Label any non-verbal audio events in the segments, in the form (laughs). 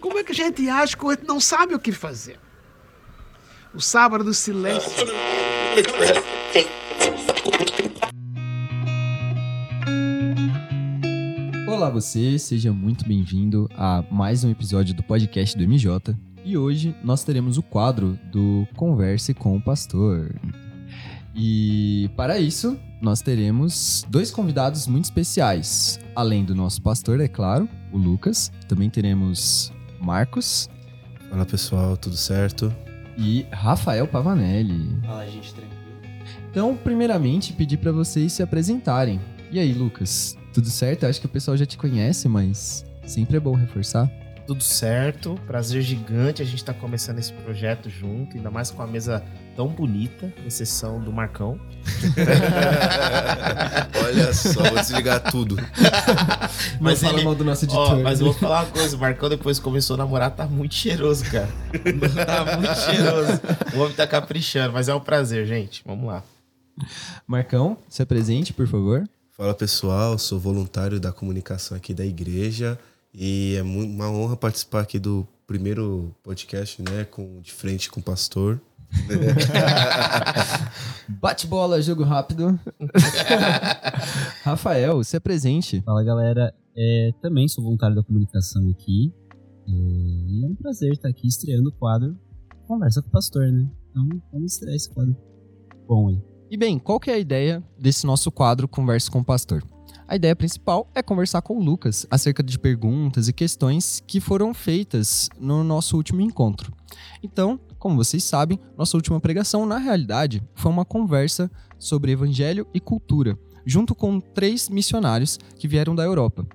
Como é que a gente age quando a gente não sabe o que fazer? O sábado do silêncio. Olá você, seja muito bem-vindo a mais um episódio do podcast do MJ. E hoje nós teremos o quadro do Converse com o Pastor. E para isso, nós teremos dois convidados muito especiais. Além do nosso pastor, é claro, o Lucas, também teremos Marcos Fala pessoal, tudo certo? e Rafael Pavanelli. Fala, gente, tranquilo. Então, primeiramente, pedir para vocês se apresentarem. E aí, Lucas, tudo certo? Eu acho que o pessoal já te conhece, mas sempre é bom reforçar. Tudo certo, prazer gigante a gente tá começando esse projeto junto, ainda mais com a mesa tão bonita, exceção do Marcão. (laughs) Olha só, vou desligar tudo. Mas fala ele- mal do nosso Ó, editor. mas eu vou falar uma coisa, o Marcão depois que começou a namorar, tá muito cheiroso, cara. (laughs) tá muito cheiroso. O homem tá caprichando, mas é um prazer, gente. Vamos lá. Marcão, se apresente, por favor. Fala pessoal, sou voluntário da comunicação aqui da igreja e é uma honra participar aqui do primeiro podcast, né, com de frente com o pastor. (laughs) Bate bola, jogo rápido. (laughs) Rafael, se apresente. Fala galera, é, também sou voluntário da comunicação aqui. É, e é um prazer estar aqui estreando o quadro Conversa com o Pastor, né? Então vamos estrear esse quadro bom aí. E bem, qual que é a ideia desse nosso quadro Conversa com o Pastor? A ideia principal é conversar com o Lucas acerca de perguntas e questões que foram feitas no nosso último encontro. Então, como vocês sabem, nossa última pregação, na realidade, foi uma conversa sobre evangelho e cultura, junto com três missionários que vieram da Europa.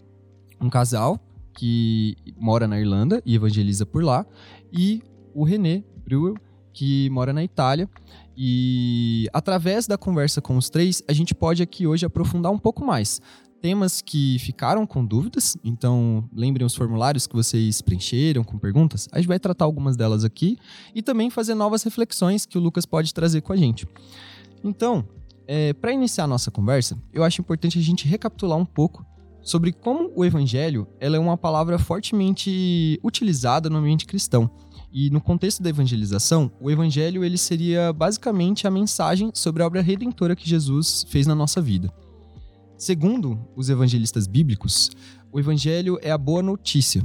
Um casal que mora na Irlanda e evangeliza por lá, e o René Breuer, que mora na Itália e através da conversa com os três, a gente pode aqui hoje aprofundar um pouco mais. Temas que ficaram com dúvidas, então lembrem os formulários que vocês preencheram com perguntas. A gente vai tratar algumas delas aqui e também fazer novas reflexões que o Lucas pode trazer com a gente. Então, para iniciar a nossa conversa, eu acho importante a gente recapitular um pouco sobre como o evangelho ela é uma palavra fortemente utilizada no ambiente cristão. E no contexto da evangelização, o evangelho ele seria basicamente a mensagem sobre a obra redentora que Jesus fez na nossa vida. Segundo os evangelistas bíblicos, o evangelho é a boa notícia,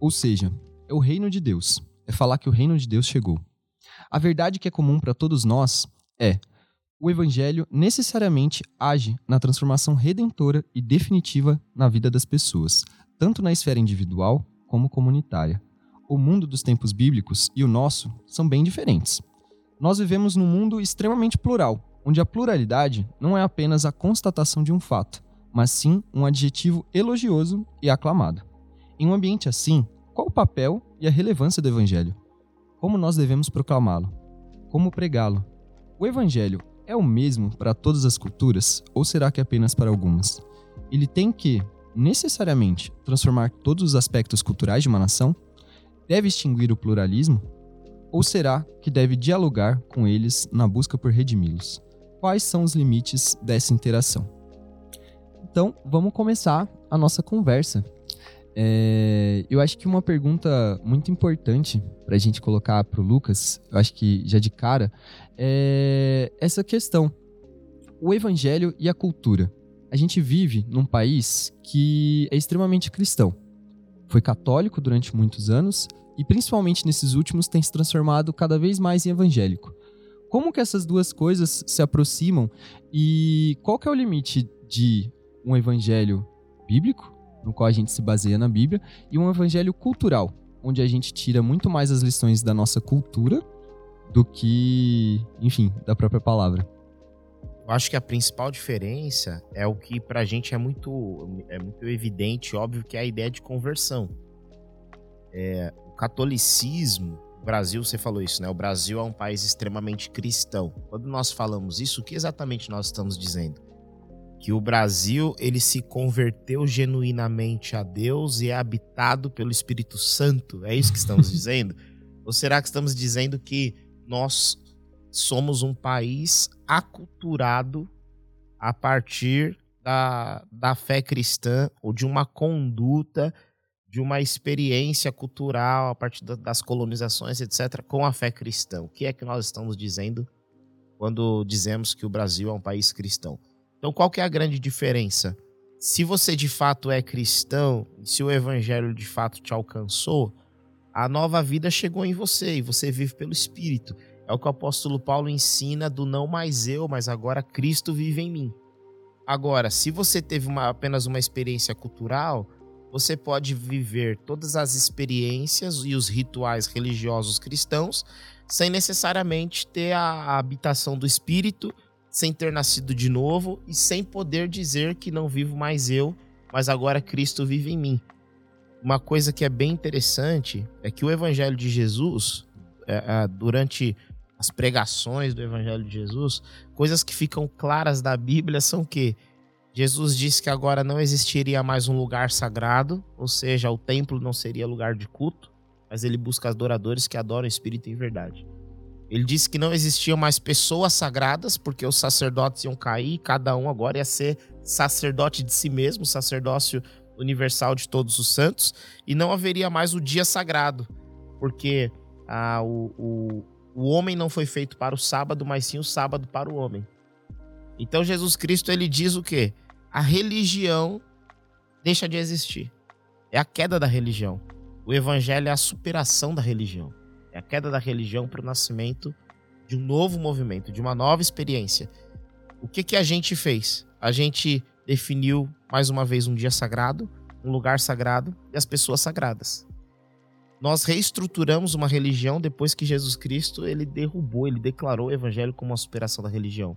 ou seja, é o reino de Deus, é falar que o reino de Deus chegou. A verdade que é comum para todos nós é: o evangelho necessariamente age na transformação redentora e definitiva na vida das pessoas, tanto na esfera individual como comunitária o mundo dos tempos bíblicos e o nosso são bem diferentes. Nós vivemos num mundo extremamente plural, onde a pluralidade não é apenas a constatação de um fato, mas sim um adjetivo elogioso e aclamado. Em um ambiente assim, qual o papel e a relevância do Evangelho? Como nós devemos proclamá-lo? Como pregá-lo? O Evangelho é o mesmo para todas as culturas ou será que apenas para algumas? Ele tem que, necessariamente, transformar todos os aspectos culturais de uma nação? deve extinguir o pluralismo? Ou será que deve dialogar com eles na busca por redimi-los? Quais são os limites dessa interação? Então, vamos começar a nossa conversa. É, eu acho que uma pergunta muito importante para a gente colocar para o Lucas, eu acho que já de cara, é essa questão: o evangelho e a cultura. A gente vive num país que é extremamente cristão foi católico durante muitos anos e principalmente nesses últimos tem se transformado cada vez mais em evangélico. Como que essas duas coisas se aproximam e qual que é o limite de um evangelho bíblico, no qual a gente se baseia na Bíblia, e um evangelho cultural, onde a gente tira muito mais as lições da nossa cultura do que, enfim, da própria palavra. Eu acho que a principal diferença é o que pra gente é muito, é muito evidente, óbvio, que é a ideia de conversão. É, o catolicismo, o Brasil, você falou isso, né? O Brasil é um país extremamente cristão. Quando nós falamos isso, o que exatamente nós estamos dizendo? Que o Brasil, ele se converteu genuinamente a Deus e é habitado pelo Espírito Santo. É isso que estamos (laughs) dizendo? Ou será que estamos dizendo que nós somos um país aculturado a partir da, da fé cristã ou de uma conduta, de uma experiência cultural a partir da- das colonizações, etc., com a fé cristã. O que é que nós estamos dizendo quando dizemos que o Brasil é um país cristão? Então, qual que é a grande diferença? Se você de fato é cristão, se o evangelho de fato te alcançou, a nova vida chegou em você e você vive pelo Espírito. É o que o apóstolo Paulo ensina do não mais eu, mas agora Cristo vive em mim. Agora, se você teve uma- apenas uma experiência cultural, você pode viver todas as experiências e os rituais religiosos cristãos sem necessariamente ter a habitação do Espírito, sem ter nascido de novo e sem poder dizer que não vivo mais eu, mas agora Cristo vive em mim. Uma coisa que é bem interessante é que o Evangelho de Jesus, é, é, durante as pregações do Evangelho de Jesus, coisas que ficam claras da Bíblia são que Jesus disse que agora não existiria mais um lugar sagrado, ou seja, o templo não seria lugar de culto, mas ele busca adoradores que adoram o Espírito em verdade. Ele disse que não existiam mais pessoas sagradas, porque os sacerdotes iam cair, cada um agora ia ser sacerdote de si mesmo, sacerdócio universal de todos os santos, e não haveria mais o dia sagrado, porque ah, o, o, o homem não foi feito para o sábado, mas sim o sábado para o homem. Então Jesus Cristo ele diz o quê? A religião deixa de existir. É a queda da religião. O evangelho é a superação da religião. É a queda da religião para o nascimento de um novo movimento, de uma nova experiência. O que, que a gente fez? A gente definiu mais uma vez um dia sagrado, um lugar sagrado e as pessoas sagradas. Nós reestruturamos uma religião depois que Jesus Cristo ele derrubou, ele declarou o evangelho como uma superação da religião.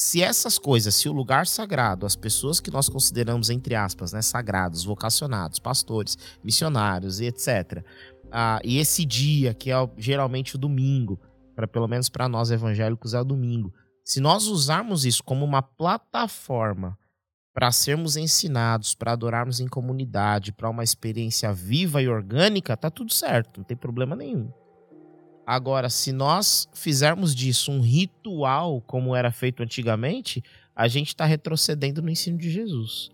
Se essas coisas, se o lugar sagrado, as pessoas que nós consideramos, entre aspas, né, sagrados, vocacionados, pastores, missionários e etc., ah, e esse dia, que é geralmente o domingo, para pelo menos para nós evangélicos é o domingo, se nós usarmos isso como uma plataforma para sermos ensinados, para adorarmos em comunidade, para uma experiência viva e orgânica, tá tudo certo, não tem problema nenhum. Agora, se nós fizermos disso um ritual, como era feito antigamente, a gente está retrocedendo no ensino de Jesus.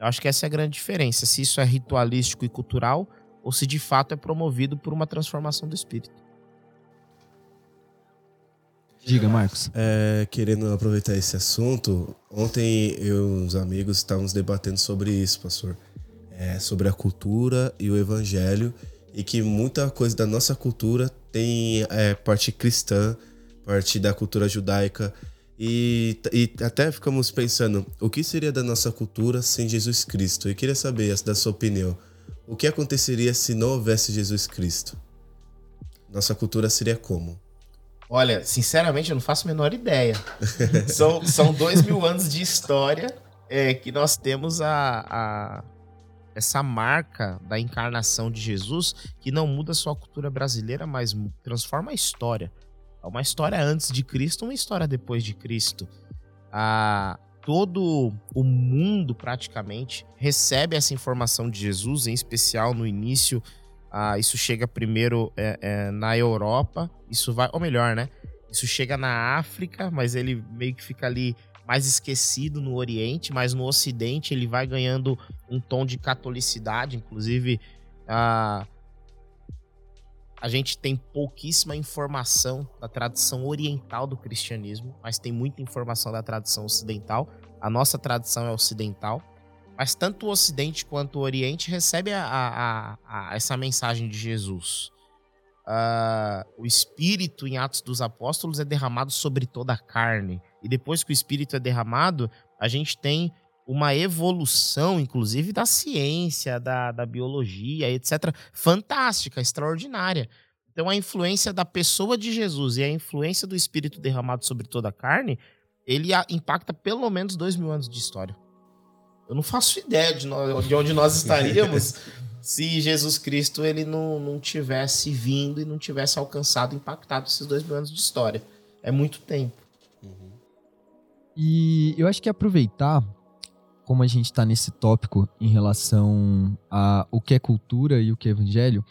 Eu acho que essa é a grande diferença, se isso é ritualístico e cultural, ou se de fato é promovido por uma transformação do espírito. Diga, Marcos. É, querendo aproveitar esse assunto, ontem eu e os amigos estávamos debatendo sobre isso, pastor. É, sobre a cultura e o evangelho, e que muita coisa da nossa cultura tem é, parte cristã, parte da cultura judaica, e, e até ficamos pensando, o que seria da nossa cultura sem Jesus Cristo? Eu queria saber, da sua opinião, o que aconteceria se não houvesse Jesus Cristo? Nossa cultura seria como? Olha, sinceramente, eu não faço a menor ideia. são, são dois mil anos de história é, que nós temos a, a- essa marca da encarnação de Jesus que não muda só a cultura brasileira, mas transforma a história. É uma história antes de Cristo, uma história depois de Cristo. Ah, todo o mundo, praticamente, recebe essa informação de Jesus, em especial no início. ah, isso chega primeiro é, é, na Europa, isso vai, ou melhor, né? Isso chega na África, mas ele meio que fica ali mais esquecido no Oriente, mas no Ocidente ele vai ganhando um tom de catolicidade, inclusive a a gente tem pouquíssima informação da tradição oriental do cristianismo, mas tem muita informação da tradição ocidental. A nossa tradição é ocidental, mas tanto o Ocidente quanto o Oriente recebe a, a- a- essa mensagem de Jesus. Ah, o Espírito em Atos dos Apóstolos é derramado sobre toda a carne. E depois que o Espírito é derramado, a gente tem uma evolução, inclusive, da ciência, da, da biologia, etc. Fantástica, extraordinária. Então, a influência da pessoa de Jesus e a influência do Espírito derramado sobre toda a carne, ele impacta pelo menos dois mil anos de história. Eu não faço ideia de, nó- de onde nós (laughs) estaríamos se Jesus Cristo ele não, não tivesse vindo e não tivesse alcançado, impactado esses dois mil anos de história. É muito tempo. E eu acho que aproveitar, como a gente está nesse tópico em relação a o que é cultura e o que é evangelho,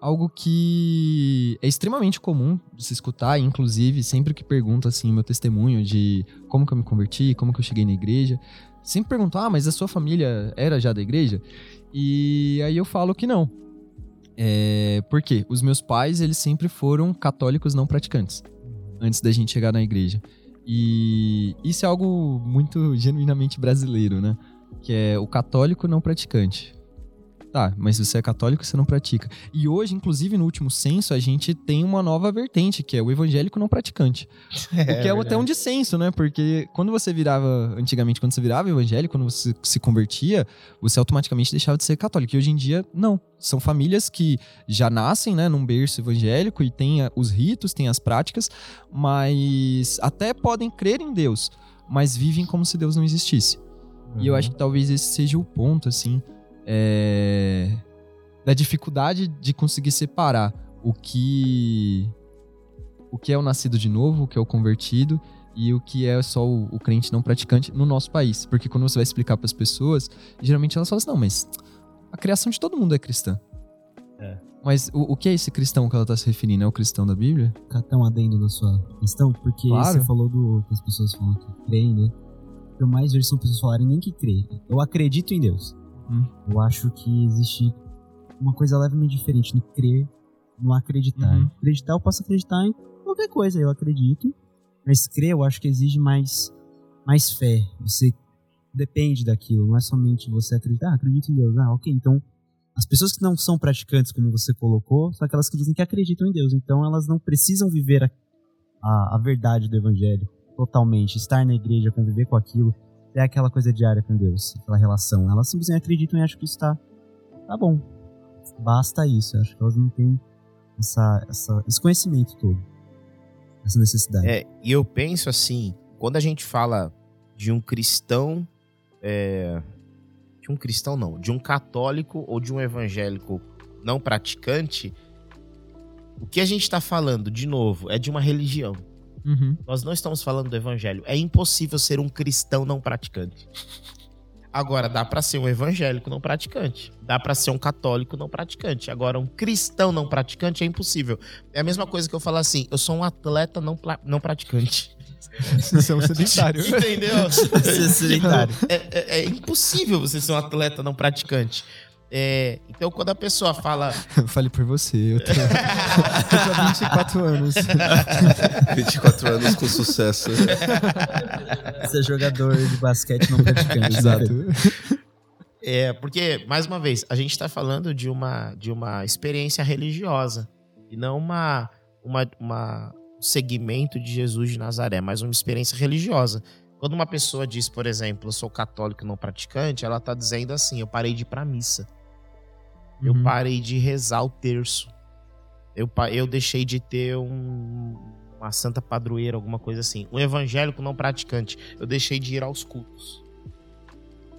algo que é extremamente comum de se escutar, inclusive sempre que pergunto assim meu testemunho de como que eu me converti, como que eu cheguei na igreja, sempre perguntam, ah, mas a sua família era já da igreja? E aí eu falo que não. É, por quê? Os meus pais, eles sempre foram católicos não praticantes, antes da gente chegar na igreja. E isso é algo muito genuinamente brasileiro, né? Que é o católico não praticante. Tá, mas se você é católico, você não pratica. E hoje, inclusive, no último censo, a gente tem uma nova vertente, que é o evangélico não praticante. (laughs) É, o que é até um dissenso, né? Porque quando você virava, antigamente, quando você virava evangélico, quando você se convertia, você automaticamente deixava de ser católico. E hoje em dia, não. São famílias que já nascem, né, num berço evangélico e têm a- os ritos, têm as práticas, mas até podem crer em Deus, mas vivem como se Deus não existisse. E eu acho que talvez esse seja o ponto, assim, é, da dificuldade de conseguir separar o que o que é o nascido de novo, o que é o convertido e o que é só o, o crente não praticante no nosso país. Porque quando você vai explicar para as pessoas, geralmente elas falam assim, não, mas a criação de todo mundo é cristã. É. Mas o, o que é esse cristão que ela tá se referindo? É o cristão da Bíblia? Catar um adendo na sua questão, porque Claro. você falou do que as pessoas falam que creem, né? O eu mais vejo são pessoas falarem nem que creem. Eu acredito em Deus. Hum. Eu acho que existe uma coisa levemente diferente no crer, no acreditar. Uhum. Acreditar, eu posso acreditar em qualquer coisa, eu acredito. Mas crer, eu acho que exige mais, mais fé. Você depende daquilo, não é somente você acreditar, ah, acredito em Deus. Ah, ok, então as pessoas que não são praticantes, como você colocou, são aquelas que dizem que acreditam em Deus. Então elas não precisam viver a, a, a verdade do Evangelho totalmente, estar na igreja, conviver com aquilo, ter aquela coisa diária com Deus, aquela relação. Elas simplesmente acreditam e acham que isso tá, tá bom. Basta isso. Eu acho que elas não têm essa, essa, esse conhecimento todo, essa necessidade. É, e eu penso assim, quando a gente fala de um cristão, é, de um cristão não, de um católico ou de um evangélico não praticante, o que a gente está falando, de novo, é de uma religião. Uhum. Nós não estamos falando do evangelho. É impossível ser um cristão não praticante. Agora, dá pra ser um evangélico não praticante. Dá pra ser um católico não praticante. Agora, um cristão não praticante é impossível. É a mesma coisa que eu falar assim: eu sou um atleta não, não praticante. Você é um sedentário. (laughs) Entendeu? Ser sedentário. É, é- é impossível você ser um atleta não praticante. É, então, quando a pessoa fala. (laughs) Fale por você. Eu tenho, (laughs) eu tenho 24 anos. (laughs) 24 anos com sucesso. Ser jogador de basquete não praticante. Exato. É, porque, mais uma vez, a gente está falando de uma, de uma experiência religiosa e não uma, uma, uma um segmento de Jesus de Nazaré, mas uma experiência religiosa. Quando uma pessoa diz, por exemplo, eu sou católico não praticante, ela está dizendo assim: eu parei de ir para missa, eu Uhum. parei de rezar o terço, eu, eu deixei de ter um- uma santa padroeira, alguma coisa assim. Um evangélico não praticante, eu deixei de ir aos cultos.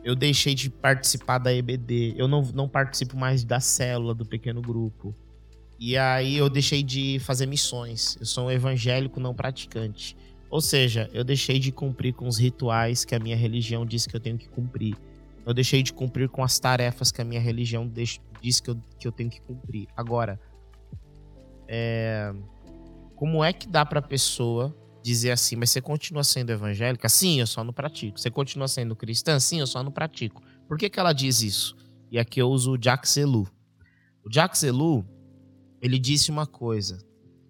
Eu deixei de participar da EBD. Eu não, não participo mais da célula do pequeno grupo. E aí eu deixei de fazer missões. Eu sou um evangélico não praticante. Ou seja, eu deixei de cumprir com os rituais que a minha religião diz que eu tenho que cumprir. Eu deixei de cumprir com as tarefas que a minha religião diz que eu, que eu tenho que cumprir. Agora, é, como é que dá pra pessoa dizer assim, mas você continua sendo evangélica? Sim, eu só não pratico. Você continua sendo cristã? Sim, eu só não pratico. Por que, que ela diz isso? E aqui eu uso o Jacques Ellul. O Jacques Ellul, ele disse uma coisa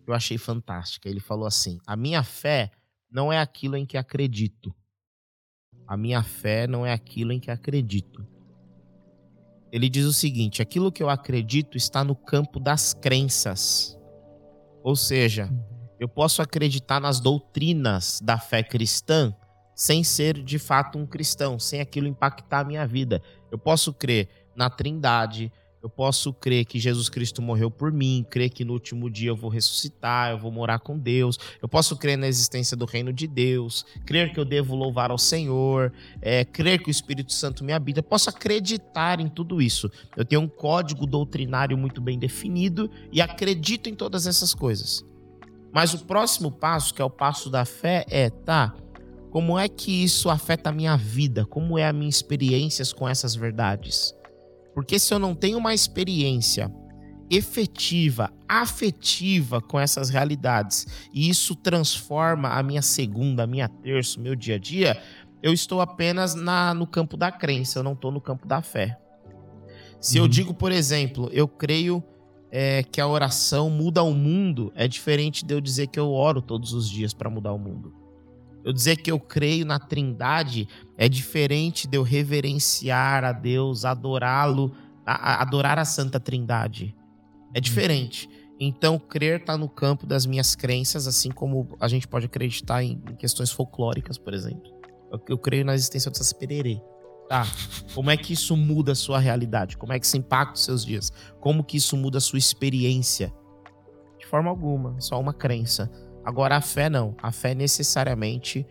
que eu achei fantástica. Ele falou assim: a minha fé não é aquilo em que acredito. A minha fé não é aquilo em que acredito. Ele diz o seguinte: aquilo que eu acredito está no campo das crenças. Ou seja, eu posso acreditar nas doutrinas da fé cristã sem ser de fato um cristão, sem aquilo impactar a minha vida. Eu posso crer na Trindade, eu posso crer que Jesus Cristo morreu por mim, crer que no último dia eu vou ressuscitar, eu vou morar com Deus. Eu posso crer na existência do reino de Deus, crer que eu devo louvar ao Senhor, é, crer que o Espírito Santo me habita. Eu posso acreditar em tudo isso. Eu tenho um código doutrinário muito bem definido e acredito em todas essas coisas. Mas o próximo passo, que é o passo da fé, é, tá, como é que isso afeta a minha vida? Como é a minha experiências com essas verdades? Porque se eu não tenho uma experiência efetiva, afetiva com essas realidades, e isso transforma a minha segunda, a minha terça, o meu dia a dia, eu estou apenas na, no campo da crença, eu não estou no campo da fé. Se eu digo, por exemplo, eu creio é, que a oração muda o mundo, é diferente de eu dizer que eu oro todos os dias para mudar o mundo. Eu dizer que eu creio na Trindade é diferente de eu reverenciar a Deus, adorá-lo, adorar a Santa Trindade. É diferente. Então, crer está no campo das minhas crenças, assim como a gente pode acreditar em, questões folclóricas, por exemplo. Eu, eu creio na existência do Saci Pererê. Tá. Como é que isso muda a sua realidade? Como é que isso impacta os seus dias? Como que isso muda a sua experiência? De forma alguma, só uma crença. Agora a fé não. A fé necessariamente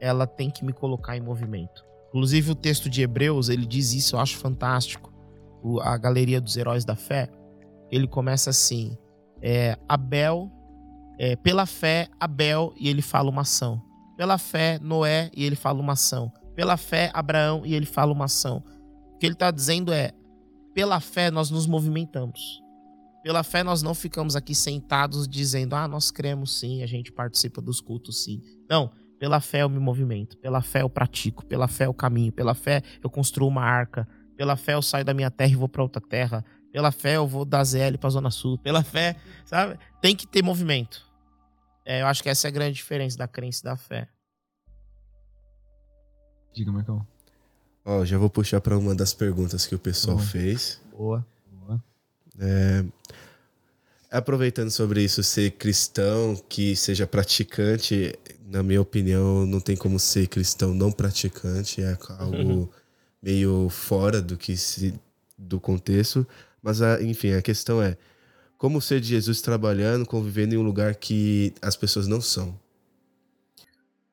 ela tem que me colocar em movimento. Inclusive o texto de Hebreus, ele diz isso, eu acho fantástico. O, a galeria dos heróis da fé, ele começa assim: é, Abel, é, pela fé, Abel, e ele fala uma ação. Pela fé, Noé, e ele fala uma ação. Pela fé, Abraão, e ele fala uma ação. O que ele está dizendo é: pela fé nós nos movimentamos. Pela fé nós não ficamos aqui sentados dizendo, ah, nós cremos sim, a gente participa dos cultos sim. Não, pela fé eu me movimento, pela fé eu pratico, pela fé eu caminho, pela fé eu construo uma arca, pela fé eu saio da minha terra e vou para outra terra, pela fé eu vou da ZL para Zona Sul, pela (laughs) fé, sabe? Tem que ter movimento. É, eu acho que essa é a grande diferença da crença e da fé. Diga, Marcão. Ó, já vou puxar para uma das perguntas que o pessoal Boa. fez. Boa. É, aproveitando sobre isso, ser cristão, que seja praticante, na minha opinião, não tem como ser cristão não praticante, é algo uhum. meio fora do que se, do contexto. Mas, enfim, a questão é como ser de Jesus trabalhando, convivendo em um lugar que as pessoas não são.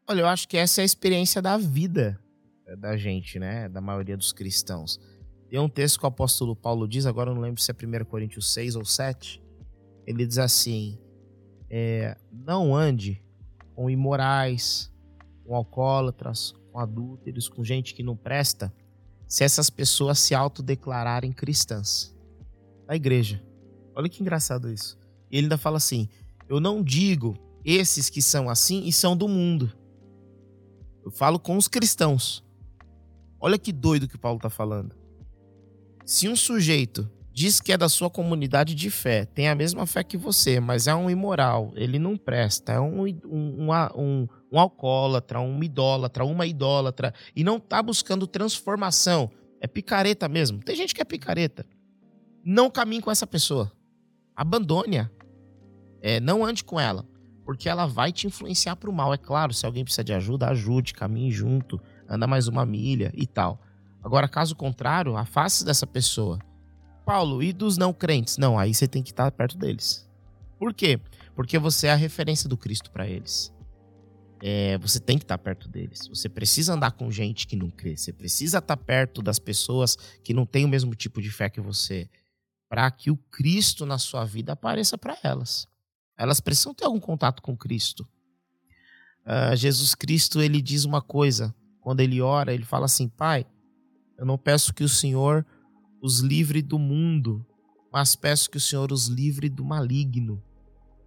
Olha, eu acho que essa é a experiência da vida da gente, né? Da maioria dos cristãos. Tem um texto que o apóstolo Paulo diz, agora eu não lembro se é 1 Coríntios 6 ou 7. Ele diz assim: é, Não ande com imorais, com alcoólatras, com adúlteros, com gente que não presta, se essas pessoas se autodeclararem cristãs. Da igreja. Olha que engraçado isso. E ele ainda fala assim: Eu não digo esses que são assim e são do mundo. Eu falo com os cristãos. Olha que doido que Paulo está falando. Se um sujeito diz que é da sua comunidade de fé, tem a mesma fé que você, mas é um imoral, ele não presta, é um, um, um, um alcoólatra, um idólatra, uma idólatra, e não está buscando transformação, é picareta mesmo. Tem gente que é picareta. Não caminhe com essa pessoa. Abandone-a. É, não ande com ela, porque ela vai te influenciar para o mal. É claro, se alguém precisa de ajuda, ajude, caminhe junto, anda mais uma milha e tal. Agora, caso contrário, afaste dessa pessoa. Paulo, e dos não crentes? Não, aí você tem que estar perto deles. Por quê? Porque você é a referência do Cristo para eles. É, você tem que estar perto deles. Você precisa andar com gente que não crê. Você precisa estar perto das pessoas que não têm o mesmo tipo de fé que você, para que o Cristo na sua vida apareça para elas. Elas precisam ter algum contato com Cristo. Uh, Jesus Cristo ele diz uma coisa quando ele ora, ele fala assim: Pai, eu não peço que o Senhor os livre do mundo, mas peço que o Senhor os livre do maligno.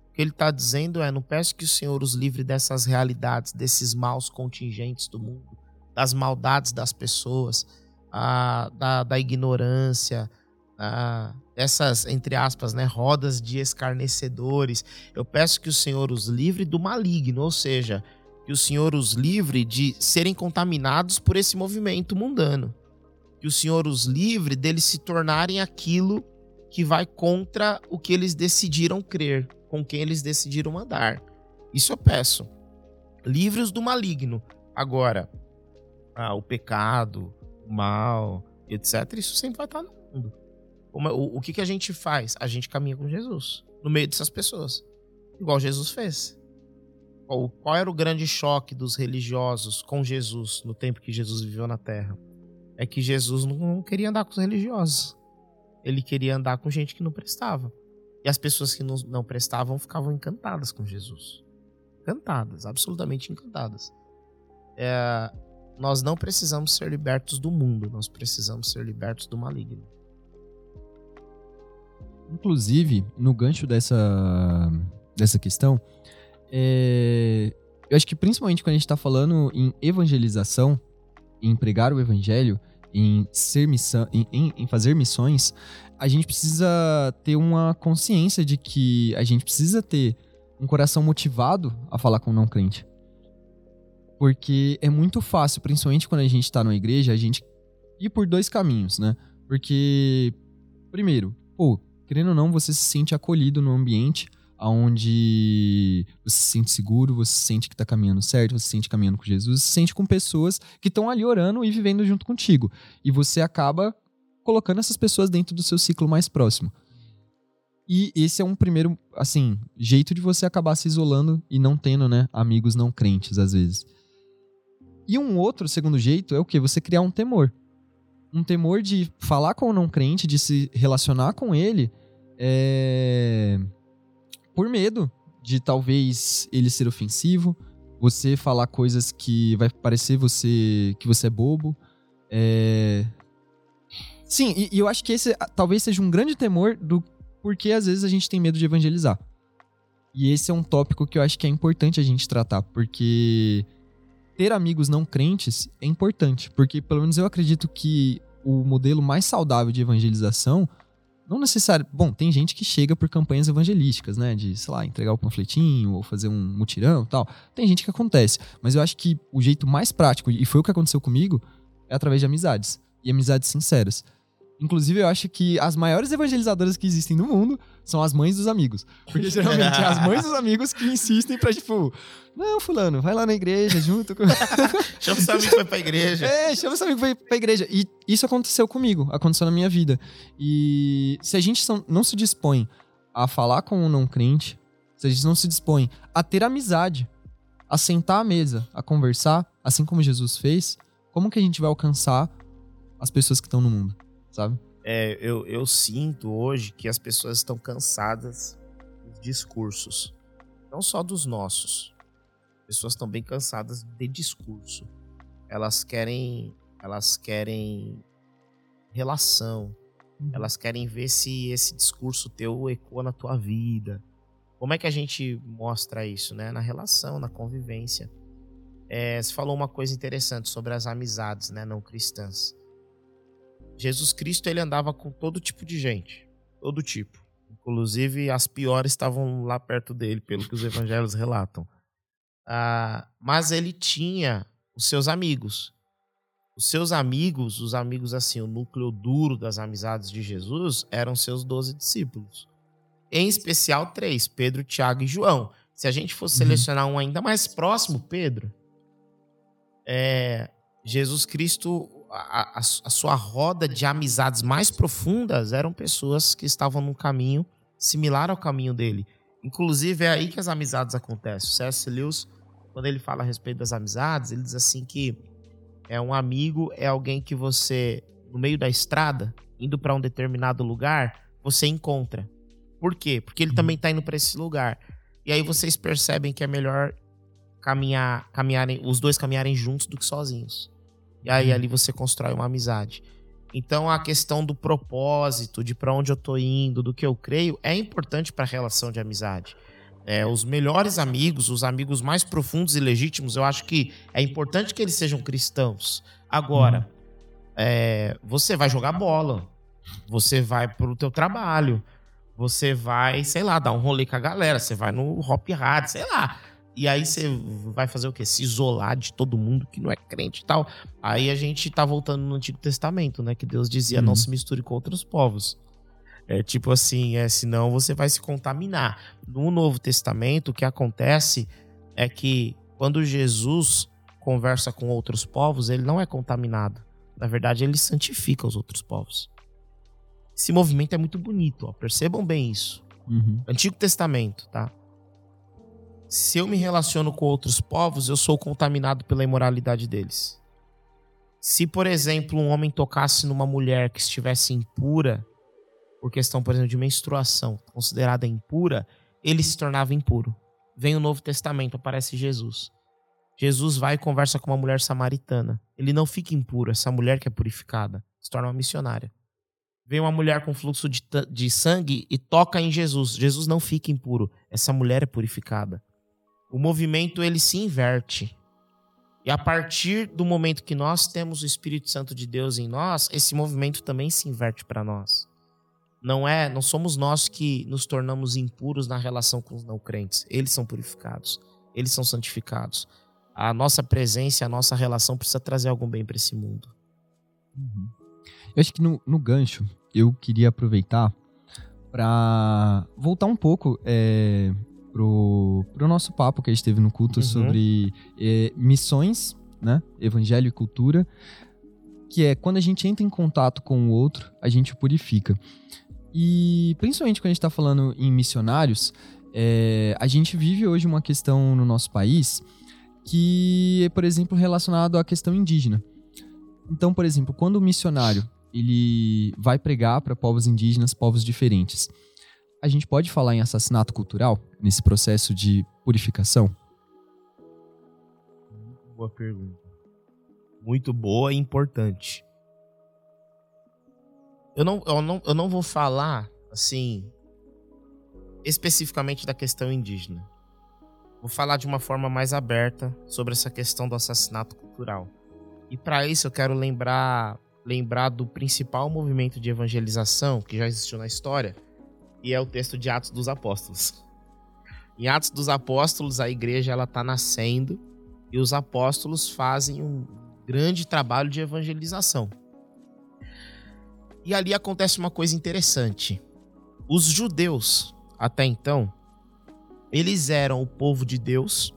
O que ele está dizendo é: não peço que o Senhor os livre dessas realidades, desses maus contingentes do mundo, das maldades das pessoas, a, da, da ignorância, a, essas, entre aspas, né, rodas de escarnecedores. Eu peço que o Senhor os livre do maligno, ou seja, que o Senhor os livre de serem contaminados por esse movimento mundano que o Senhor os livre deles se tornarem aquilo que vai contra o que eles decidiram crer, com quem eles decidiram andar. Isso eu peço. Livres do maligno. Agora, ah, o pecado, o mal, etc., isso sempre vai estar no mundo. O, o, que, que a gente faz? A gente caminha com Jesus, no meio dessas pessoas. Igual Jesus fez. Qual era o grande choque dos religiosos com Jesus no tempo que Jesus viveu na Terra? É que Jesus não queria andar com os religiosos. Ele queria andar com gente que não prestava. E as pessoas que não prestavam ficavam encantadas com Jesus. Encantadas, absolutamente encantadas. É, nós não precisamos ser libertos do mundo, nós precisamos ser libertos do maligno. Inclusive, no gancho dessa, dessa questão, é, Eu acho que principalmente quando a gente tá falando em evangelização, em pregar o evangelho, em ser missão, em, em, em fazer missões, a gente precisa ter uma consciência de que a gente precisa ter um coração motivado a falar com o não crente. Porque é muito fácil, principalmente quando a gente tá numa igreja, a gente ir por dois caminhos, né? Porque, primeiro, pô, querendo ou não, você se sente acolhido no ambiente onde você se sente seguro, você sente que tá caminhando certo, você se sente caminhando com Jesus, você se sente com pessoas que estão ali orando e vivendo junto contigo. E você acaba colocando essas pessoas dentro do seu ciclo mais próximo. E esse é um primeiro, assim, jeito de você acabar se isolando e não tendo, né, amigos não crentes às vezes. E um outro segundo jeito é o que? Você criar um temor. Um temor de falar com o não crente, de se relacionar com ele, é... por medo de talvez ele ser ofensivo, você falar coisas que vai parecer você que você é bobo. É... Sim, e, e eu acho que esse talvez seja um grande temor do porque às vezes a gente tem medo de evangelizar. E esse é um tópico que eu acho que é importante a gente tratar, porque ter amigos não crentes é importante, porque pelo menos eu acredito que o modelo mais saudável de evangelização não necessário. Bom, tem gente que chega por campanhas evangelísticas, né? De, sei lá, entregar o panfletinho ou fazer um mutirão tal. Tem gente que acontece. Mas eu acho que o jeito mais prático, e foi o que aconteceu comigo, é através de amizades. E amizades sinceras. Inclusive, eu acho que as maiores evangelizadoras que existem no mundo são as mães dos amigos. Porque geralmente é as mães dos amigos que insistem pra, tipo, não, fulano, vai lá na igreja junto com. (laughs) chama seu amigo pra ir pra igreja. É, chama seu amigo pra ir pra igreja. E isso aconteceu comigo, aconteceu na minha vida. E se a gente não se dispõe a falar com um não crente, se a gente não se dispõe a ter amizade, a sentar à mesa, a conversar, assim como Jesus fez, como que a gente vai alcançar as pessoas que estão no mundo? Sabe? É, eu, eu sinto hoje que as pessoas estão cansadas dos discursos. Não só dos nossos. As pessoas estão bem cansadas de discurso. Elas querem. Elas querem relação. Uhum. Elas querem ver se esse discurso teu ecoa na tua vida. Como é que a gente mostra isso, né? Na relação, na convivência. É, você falou uma coisa interessante sobre as amizades, né, não cristãs. Jesus Cristo ele andava com todo tipo de gente, todo tipo. Inclusive as piores estavam lá perto dele, pelo que os evangelhos relatam. Ah, mas ele tinha os seus amigos. Os seus amigos, os amigos assim, o núcleo duro das amizades de Jesus eram seus doze discípulos. Em especial três, Pedro, Tiago e João. Se a gente fosse uhum. selecionar um ainda mais próximo, Pedro, é, Jesus Cristo a, a, a, sua roda de amizades mais profundas eram pessoas que estavam num caminho similar ao caminho dele. Inclusive, é aí que as amizades acontecem. O C.S. Lewis, quando ele fala a respeito das amizades, ele diz assim que é um amigo é alguém que você, no meio da estrada, indo para um determinado lugar, você encontra. Por quê? Porque ele uhum. também está indo para esse lugar. E aí vocês percebem que é melhor caminhar, caminharem, os dois caminharem juntos do que sozinhos. E aí ali você constrói uma amizade. Então a questão do propósito, de para onde eu tô indo, do que eu creio, é importante para a relação de amizade. É, os melhores amigos, os amigos mais profundos e legítimos, eu acho que é importante que eles sejam cristãos. Agora, uhum. é, você vai jogar bola, você vai pro teu trabalho, você vai, sei lá, dar um rolê com a galera, você vai no Hop Hard, sei lá. E aí você vai fazer o quê? Se isolar de todo mundo que não é crente e tal. Aí a gente tá voltando no Antigo Testamento, né? Que Deus dizia, uhum. não se misture com outros povos. É tipo assim, é, senão você vai se contaminar. No Novo Testamento, o que acontece é que quando Jesus conversa com outros povos, ele não é contaminado. Na verdade, ele santifica os outros povos. Esse movimento é muito bonito, ó. percebam bem isso. Uhum. Antigo Testamento, tá? Se eu me relaciono com outros povos, eu sou contaminado pela imoralidade deles. Se, por exemplo, um homem tocasse numa mulher que estivesse impura, por questão, por exemplo, de menstruação, considerada impura, ele se tornava impuro. Vem o Novo Testamento, aparece Jesus. Jesus vai e conversa com uma mulher samaritana. Ele não fica impuro, essa mulher que é purificada se torna uma missionária. Vem uma mulher com fluxo de, de sangue e toca em Jesus. Jesus não fica impuro, essa mulher é purificada. O movimento ele se inverte. E a partir do momento que nós temos o Espírito Santo de Deus em nós, esse movimento também se inverte para nós. Não é, não somos nós que nos tornamos impuros na relação com os não crentes. Eles são purificados, eles são santificados. A nossa presença, a nossa relação precisa trazer algum bem para esse mundo. Uhum. Eu acho que no, no gancho eu queria aproveitar para voltar um pouco é, pro, pro nosso papo que a gente teve no culto uhum. sobre é, missões, né? Evangelho e cultura, que é quando a gente entra em contato com o outro, a gente purifica. E principalmente quando a gente está falando em missionários, é, a gente vive hoje uma questão no nosso país que é, por exemplo, relacionado à questão indígena. Então, por exemplo, quando o missionário ele vai pregar para povos indígenas, povos diferentes, a gente pode falar em assassinato cultural nesse processo de purificação? Boa pergunta. Muito boa e importante. Eu não, eu não, eu não vou falar, assim, especificamente da questão indígena. Vou falar de uma forma mais aberta sobre essa questão do assassinato cultural. E para isso eu quero lembrar, lembrar do principal movimento de evangelização que já existiu na história, e é o texto de Atos dos Apóstolos. Em Atos dos Apóstolos, a igreja ela está nascendo e os apóstolos fazem um grande trabalho de evangelização. E ali acontece uma coisa interessante. Os judeus, até então, eles eram o povo de Deus,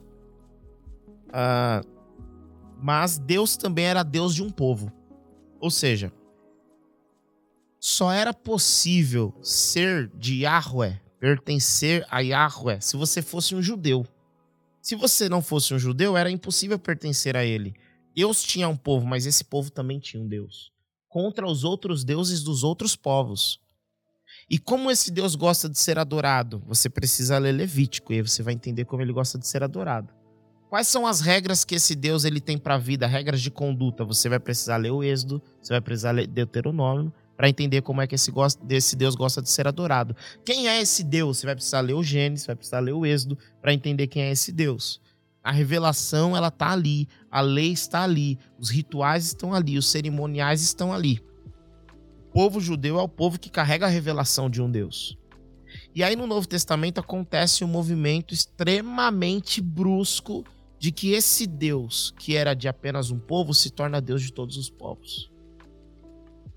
uh, mas Deus também era Deus de um povo. Ou seja, só era possível ser de Yahweh, pertencer a Yahweh, se você fosse um judeu. Se você não fosse um judeu, era impossível pertencer a ele. Deus tinha um povo, mas esse povo também tinha um Deus. Contra os outros deuses dos outros povos. E como esse Deus gosta de ser adorado? Você precisa ler Levítico e aí você vai entender como ele gosta de ser adorado. Quais são as regras que esse Deus ele tem para a vida, regras de conduta? Você vai precisar ler o Êxodo, você vai precisar ler Deuteronômio, para entender como é que esse, esse Deus gosta de ser adorado. Quem é esse Deus? Você vai precisar ler o Gênesis, vai precisar ler o Êxodo para entender quem é esse Deus. A revelação ela tá ali, a lei está ali, os rituais estão ali, os cerimoniais estão ali. O povo judeu é o povo que carrega a revelação de um Deus. E aí no Novo Testamento acontece um movimento extremamente brusco de que esse Deus, que era de apenas um povo, se torna Deus de todos os povos.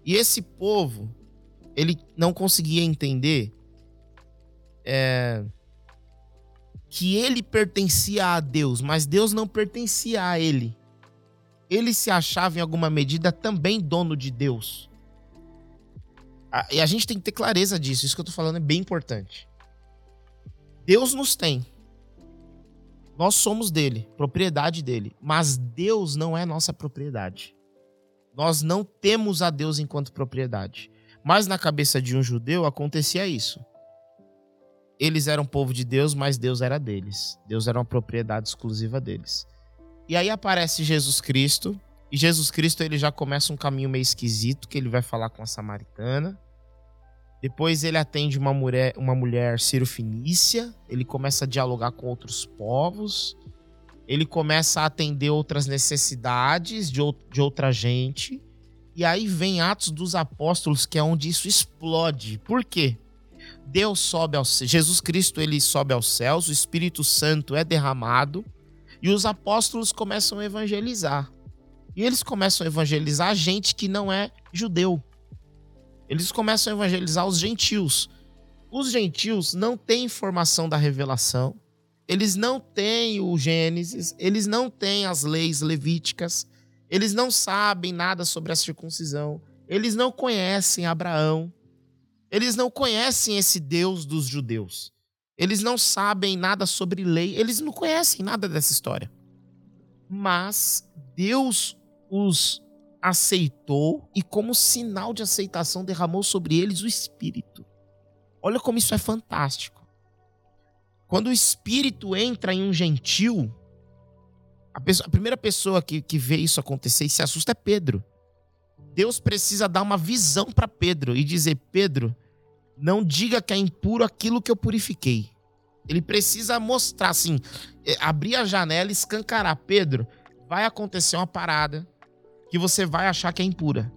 E esse povo, ele não conseguia entender é, que ele pertencia a Deus, mas Deus não pertencia a ele. Ele se achava, em alguma medida, também dono de Deus. E a gente tem que ter clareza disso. Isso que eu tô falando é bem importante. Deus nos tem. Nós somos dele, propriedade dele. Mas Deus não é nossa propriedade. Nós não temos a Deus enquanto propriedade. Mas na cabeça de um judeu acontecia isso. Eles eram povo de Deus, mas Deus era deles. Deus era uma propriedade exclusiva deles. E aí aparece Jesus Cristo, e Jesus Cristo ele já começa um caminho meio esquisito, que ele vai falar com a samaritana. Depois ele atende uma mulher, uma mulher Fenícia. ele começa a dialogar com outros povos ele começa a atender outras necessidades de, de outra gente. E aí vem Atos dos Apóstolos, que é onde isso explode. Por quê? Deus sobe aos Jesus Cristo, ele sobe aos céus, o Espírito Santo é derramado e os apóstolos começam a evangelizar. E eles começam a evangelizar gente que não é judeu. Eles começam a evangelizar os gentios. Os gentios não têm informação da revelação, eles não têm o Gênesis, eles não têm as leis levíticas, eles não sabem nada sobre a circuncisão, eles não conhecem Abraão, eles não conhecem esse Deus dos judeus, eles não sabem nada sobre lei, eles não conhecem nada dessa história. Mas Deus os aceitou e, como sinal de aceitação, derramou sobre eles o Espírito. Olha como isso é fantástico. Quando o espírito entra em um gentil, a, pessoa, a primeira pessoa que, que vê isso acontecer e se assusta é Pedro. Deus precisa dar uma visão para Pedro e dizer: Pedro, não diga que é impuro aquilo que eu purifiquei. Ele precisa mostrar, assim, é, abrir a janela e escancarar. Pedro, vai acontecer uma parada que você vai achar que é impura.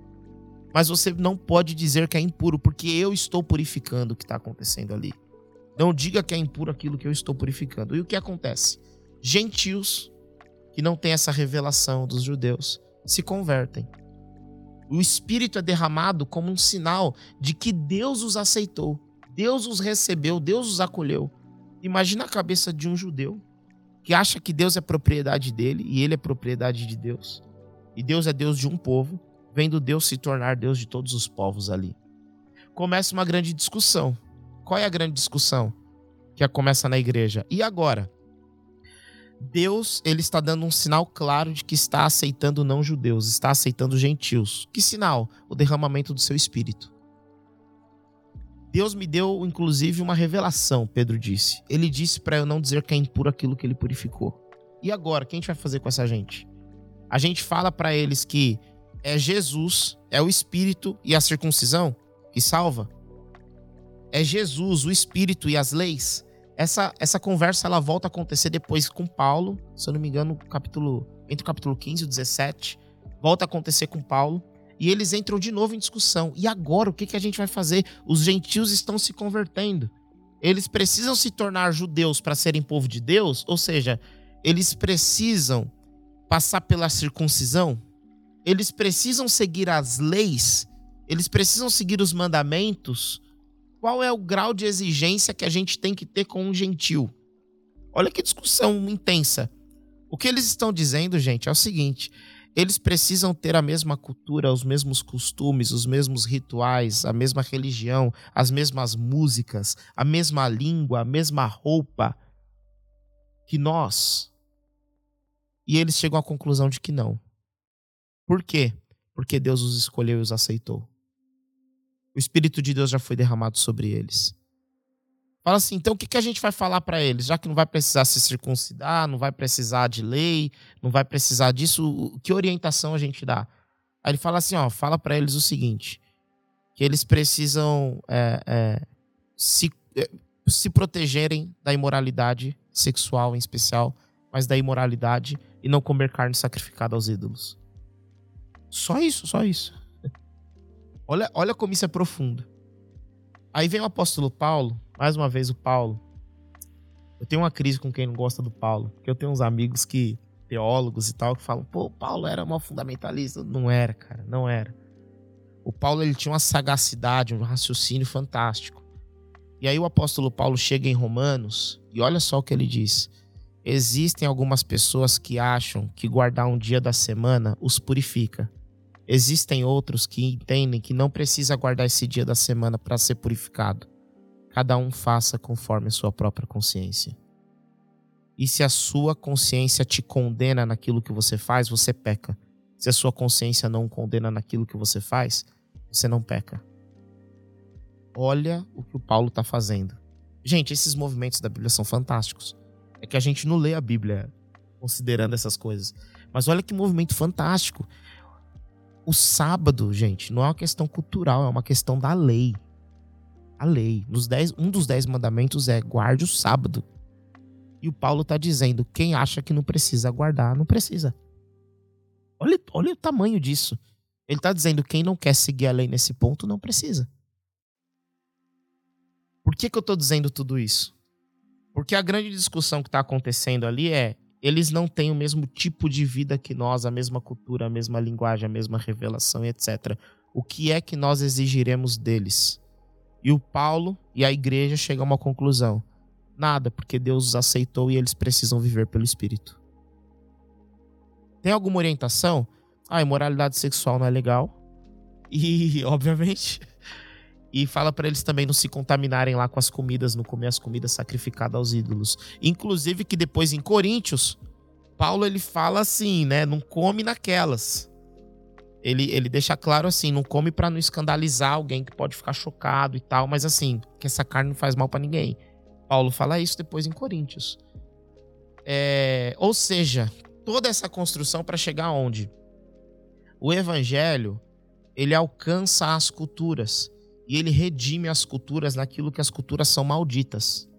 Mas você não pode dizer que é impuro, porque eu estou purificando o que está acontecendo ali. Não diga que é impuro aquilo que eu estou purificando. E o que acontece? Gentios que não têm essa revelação dos judeus se convertem. O Espírito é derramado como um sinal de que Deus os aceitou, Deus os recebeu, Deus os acolheu. Imagina a cabeça de um judeu que acha que Deus é propriedade dele e ele é propriedade de Deus. E Deus é Deus de um povo, vendo Deus se tornar Deus de todos os povos ali. Começa uma grande discussão. Qual é a grande discussão que começa na igreja? E agora? Deus ele está dando um sinal claro de que está aceitando não judeus, está aceitando gentios. Que sinal? O derramamento do seu espírito. Deus me deu, inclusive, uma revelação, Pedro disse. Ele disse para eu não dizer que é impuro aquilo que ele purificou. E agora, o que a gente vai fazer com essa gente? A gente fala para eles que é Jesus, é o Espírito e a circuncisão que salva? É Jesus, o Espírito e as leis? Essa, essa conversa ela volta a acontecer depois com Paulo, se eu não me engano, capítulo, entre o capítulo 15 e o 17. Volta a acontecer com Paulo. E eles entram de novo em discussão. E agora, o que, que a gente vai fazer? Os gentios estão se convertendo. Eles precisam se tornar judeus para serem povo de Deus? Ou seja, eles precisam passar pela circuncisão? Eles precisam seguir as leis? Eles precisam seguir os mandamentos? Qual é o grau de exigência que a gente tem que ter com um gentil? Olha que discussão intensa. O que eles estão dizendo, gente, é o seguinte: eles precisam ter a mesma cultura, os mesmos costumes, os mesmos rituais, a mesma religião, as mesmas músicas, a mesma língua, a mesma roupa que nós. E eles chegam à conclusão de que não. Por quê? Porque Deus os escolheu e os aceitou. O Espírito de Deus já foi derramado sobre eles. Fala assim, então o que, a gente vai falar para eles? Já que não vai precisar se circuncidar, não vai precisar de lei, não vai precisar disso, que orientação a gente dá? Aí ele fala assim, ó, fala para eles o seguinte, que eles precisam é, é, se, é, se protegerem da imoralidade sexual em especial, mas da imoralidade e não comer carne sacrificada aos ídolos. Só isso, só isso. Olha, olha como isso é profundo. Aí vem o apóstolo Paulo, mais uma vez o Paulo. Eu tenho uma crise com quem não gosta do Paulo, porque eu tenho uns amigos que teólogos e tal que falam: "Pô, o Paulo era mal fundamentalista". Não era, cara, não era. O Paulo ele tinha uma sagacidade, um raciocínio fantástico. E aí o apóstolo Paulo chega em Romanos e olha só o que ele diz: Existem algumas pessoas que acham que guardar um dia da semana os purifica. Existem outros que entendem que não precisa guardar esse dia da semana para ser purificado. Cada um faça conforme a sua própria consciência. E se a sua consciência te condena naquilo que você faz, você peca. Se a sua consciência não condena naquilo que você faz, você não peca. Olha o que o Paulo está fazendo. Gente, esses movimentos da Bíblia são fantásticos. É que a gente não lê a Bíblia considerando essas coisas. Mas olha que movimento fantástico. O sábado, gente, não é uma questão cultural, é uma questão da lei. A lei. Nos dez, um dos dez mandamentos é guarde o sábado. E o Paulo está dizendo: quem acha que não precisa guardar, não precisa. Olha, olha o tamanho disso. Ele está dizendo: quem não quer seguir a lei nesse ponto, não precisa. Por que, que eu estou dizendo tudo isso? Porque a grande discussão que está acontecendo ali é: eles não têm o mesmo tipo de vida que nós, a mesma cultura, a mesma linguagem, a mesma revelação, etc. O que é que nós exigiremos deles? E o Paulo e a igreja chegam a uma conclusão: nada, porque Deus os aceitou e eles precisam viver pelo Espírito. Tem alguma orientação? Ah, imoralidade sexual não é legal. E, (laughs) obviamente, e fala para eles também não se contaminarem lá com as comidas, não comer as comidas sacrificadas aos ídolos. Inclusive que depois em Coríntios, Paulo ele fala assim, né, não come naquelas. Ele, ele deixa claro assim, não come para não escandalizar alguém que pode ficar chocado e tal, mas assim, que essa carne não faz mal para ninguém. Paulo fala isso depois em Coríntios. É, ou seja, toda essa construção para chegar aonde? O evangelho, ele alcança as culturas e ele redime as culturas naquilo que as culturas são malditas.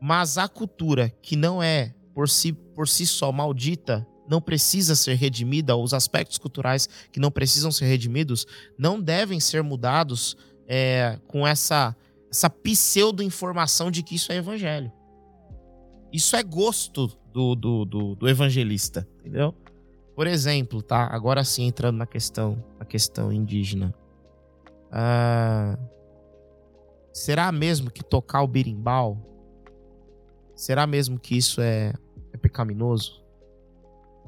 Mas a cultura que não é por si, por si só maldita, não precisa ser redimida, os aspectos culturais que não precisam ser redimidos, não devem ser mudados é, com essa, essa pseudo-informação de que isso é evangelho. Isso é gosto do, do, do, do evangelista, entendeu? Por exemplo, tá? Agora sim entrando na questão, na questão indígena. Ah, será mesmo que tocar o birimbau? Será mesmo que isso é, é pecaminoso?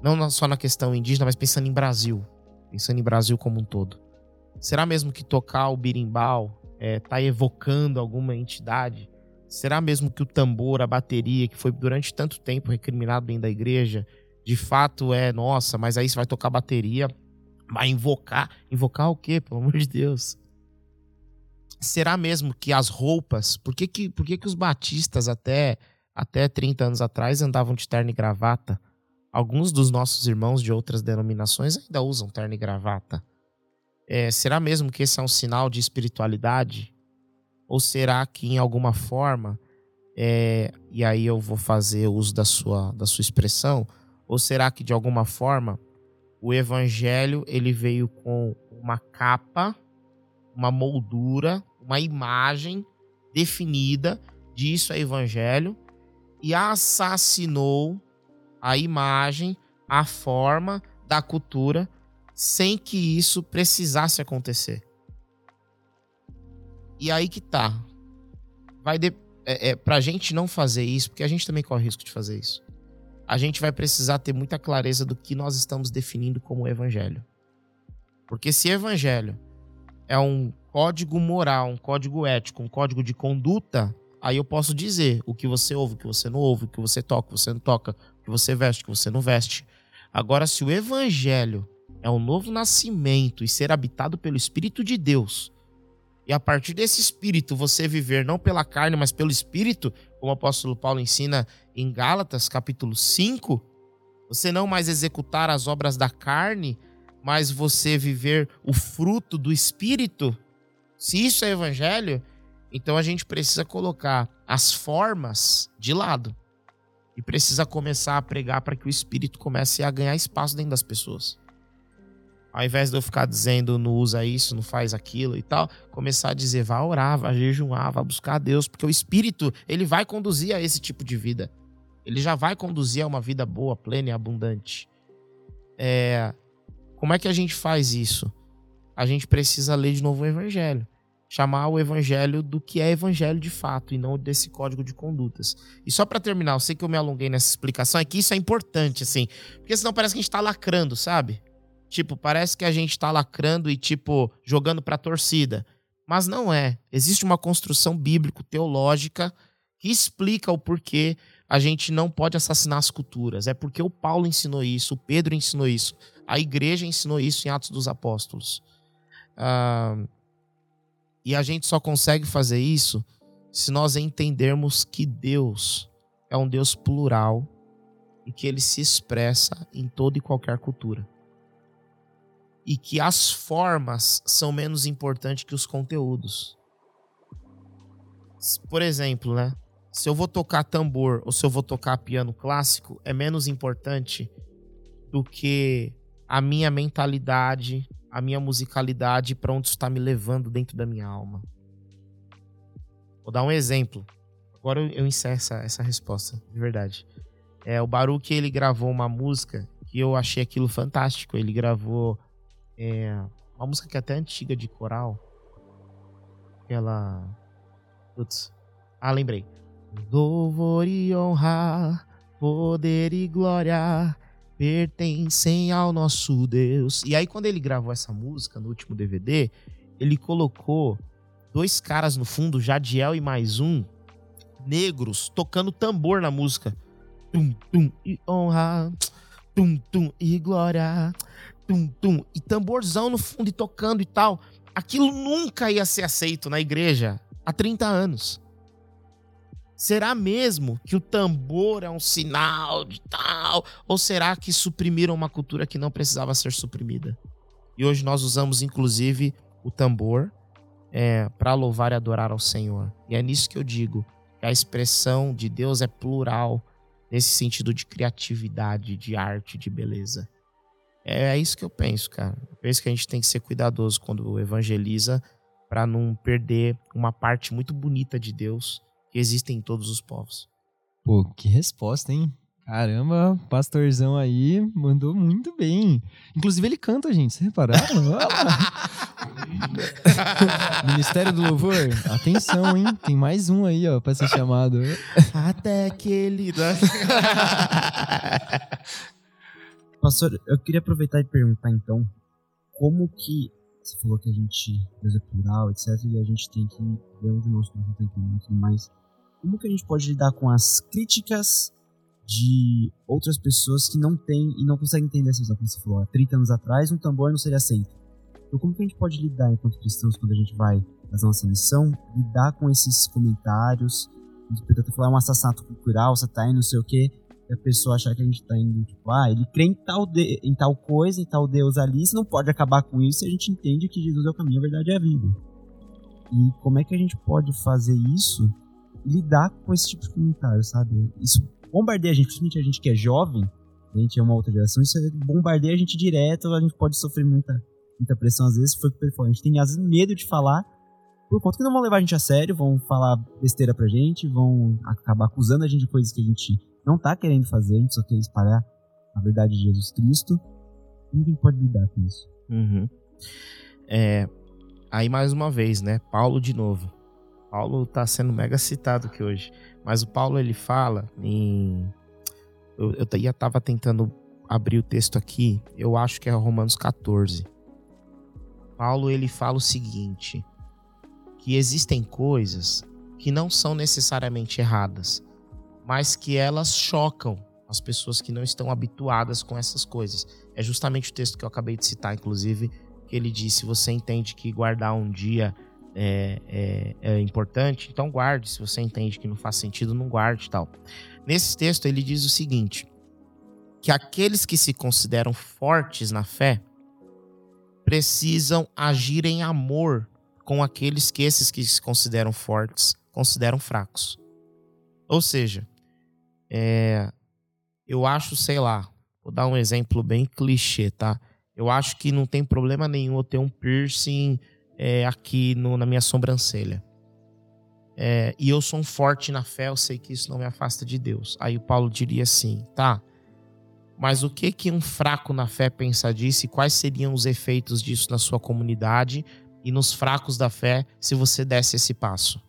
Não só na questão indígena, mas pensando em Brasil. Pensando em Brasil como um todo. Será mesmo que tocar o birimbau é, tá evocando alguma entidade? Será mesmo que o tambor, a bateria, que foi durante tanto tempo recriminado dentro da igreja, de fato é, nossa, mas aí você vai tocar bateria, vai invocar. Invocar o quê, pelo amor de Deus? Será mesmo que as roupas, por que, que, por que, que os batistas até, até 30 anos atrás andavam de terno e gravata? Alguns dos nossos irmãos de outras denominações ainda usam terno e gravata. É, será mesmo que esse é um sinal de espiritualidade? Ou será que em alguma forma, é, e aí eu vou fazer uso da sua, da sua expressão, ou será que de alguma forma o evangelho ele veio com uma capa, uma moldura, uma imagem definida disso é evangelho e assassinou a imagem, a forma da cultura sem que isso precisasse acontecer. E aí que tá. Vai de, é, é, pra gente não fazer isso, porque a gente também corre risco de fazer isso. A gente vai precisar ter muita clareza do que nós estamos definindo como evangelho. Porque se evangelho é um código moral, um código ético, um código de conduta, aí eu posso dizer o que você ouve, o que você não ouve, o que você toca, o que você não toca, o que você veste, o que você não veste. Agora, se o evangelho é um novo nascimento e ser habitado pelo Espírito de Deus, e a partir desse espírito você viver não pela carne, mas pelo espírito, como o apóstolo Paulo ensina em Gálatas, capítulo 5, você não mais executar as obras da carne, mas você viver o fruto do espírito. Se isso é evangelho, então a gente precisa colocar as formas de lado e precisa começar a pregar para que o espírito comece a ganhar espaço dentro das pessoas ao invés de eu ficar dizendo não usa isso, não faz aquilo e tal, começar a dizer vá orar, vá jejuar, vá buscar a Deus, porque o Espírito, ele vai conduzir a esse tipo de vida. Ele já vai conduzir a uma vida boa, plena e abundante. É... Como é que a gente faz isso? A gente precisa ler de novo o Evangelho. Chamar o Evangelho do que é Evangelho de fato e não desse código de condutas. E só para terminar, eu sei que eu me alonguei nessa explicação, é que isso é importante, assim, porque senão parece que a gente tá lacrando, sabe? Tipo, parece que a gente tá lacrando e, tipo, jogando pra torcida. Mas não é. Existe uma construção bíblico-teológica que explica o porquê a gente não pode assassinar as culturas. É porque o Paulo ensinou isso, o Pedro ensinou isso, a igreja ensinou isso em Atos dos Apóstolos. Ah, e a gente só consegue fazer isso se nós entendermos que Deus é um Deus plural e que ele se expressa em toda e qualquer cultura e que as formas são menos importantes que os conteúdos. Por exemplo, né? Se eu vou tocar tambor ou se eu vou tocar piano clássico, é menos importante do que a minha mentalidade, a minha musicalidade para onde está me levando dentro da minha alma. Vou dar um exemplo. Agora eu encerro essa, essa resposta, de verdade. É, o Baruch, ele gravou uma música que eu achei aquilo fantástico. Ele gravou é, uma música que é até antiga de coral. Ela. Putz. Ah, lembrei. Louvor e honra, poder e glória pertencem ao nosso Deus. E aí, quando ele gravou essa música no último DVD, ele colocou dois caras no fundo, Jadiel e mais um, negros, tocando tambor na música. Tum, tum, e honra, tum, tum, e glória tum, tum, e tamborzão no fundo e tocando e tal. Aquilo nunca ia ser aceito na igreja há 30 anos. Será mesmo que o tambor é um sinal de tal? Ou será que suprimiram uma cultura que não precisava ser suprimida? E hoje nós usamos, inclusive, o tambor é, para louvar e adorar ao Senhor. E é nisso que eu digo: que a expressão de Deus é plural, nesse sentido de criatividade, de arte, de beleza. É isso que eu penso, cara. Eu penso que a gente tem que ser cuidadoso quando evangeliza para não perder uma parte muito bonita de Deus que existe em todos os povos. Pô, que resposta, hein? Caramba, pastorzão aí mandou muito bem. Inclusive ele canta, gente. Vocês repararam? (laughs) Ministério do Louvor, atenção, hein? Tem mais um aí, ó, pra ser chamado. Até que ele. (laughs) Pastor, eu queria aproveitar e perguntar então, como que você falou que a gente, Deus é plural, etc, e a gente tem que ver onde o nosso coração está inclinado e tudo mais. Como que a gente pode lidar com as críticas de outras pessoas que não têm e não conseguem entender essa visão, como você falou, há 30 anos atrás um tambor não seria aceito. Então como que a gente pode lidar enquanto cristãos quando a gente vai fazer nossa missão, lidar com esses comentários, o interpretador falar um assassinato cultural, você tá não sei o quê, a pessoa achar que a gente tá indo, tipo, ah, ele crê em tal, de, em tal coisa, em tal Deus ali, você não pode acabar com isso e a gente entende que Jesus é o caminho, a verdade e a vida. E como é que a gente pode fazer isso e lidar com esse tipo de comentário, sabe? Isso bombardeia a gente, principalmente a gente que é jovem, a gente é uma outra geração, isso bombardeia a gente direto, a gente pode sofrer muita, muita pressão às vezes, foi o que ele falou, a gente tem às vezes medo de falar, por conta que não vão levar a gente a sério, vão falar besteira pra gente, vão acabar acusando a gente de coisas que a gente não tá querendo fazer, a gente só quer espalhar a verdade de Jesus Cristo. Ninguém pode lidar com isso. Uhum. É, aí mais uma vez, né? Paulo de novo. Paulo tá sendo mega citado aqui hoje. Mas o Paulo ele fala em. Eu, eu já tava tentando abrir o texto aqui. Eu acho que é Romanos 14. Paulo ele fala o seguinte: que existem coisas que não são necessariamente erradas, mas que elas chocam as pessoas que não estão habituadas com essas coisas. É justamente o texto que eu acabei de citar, inclusive, que ele disse: você entende que guardar um dia é, é, é, importante, então guarde. Se você entende que não faz sentido, não guarde tal. Nesse texto, ele diz o seguinte: que aqueles que se consideram fortes na fé precisam agir em amor com aqueles que esses que se consideram fortes consideram fracos. Ou seja, é, eu acho, sei lá, vou dar um exemplo bem clichê, tá? Eu acho que não tem problema nenhum eu ter um piercing é, aqui no, na minha sobrancelha. É, e eu sou um forte na fé, eu sei que isso não me afasta de Deus. Aí o Paulo diria assim, tá? Mas o que que um fraco na fé pensa disso e quais seriam os efeitos disso na sua comunidade e nos fracos da fé se você desse esse passo?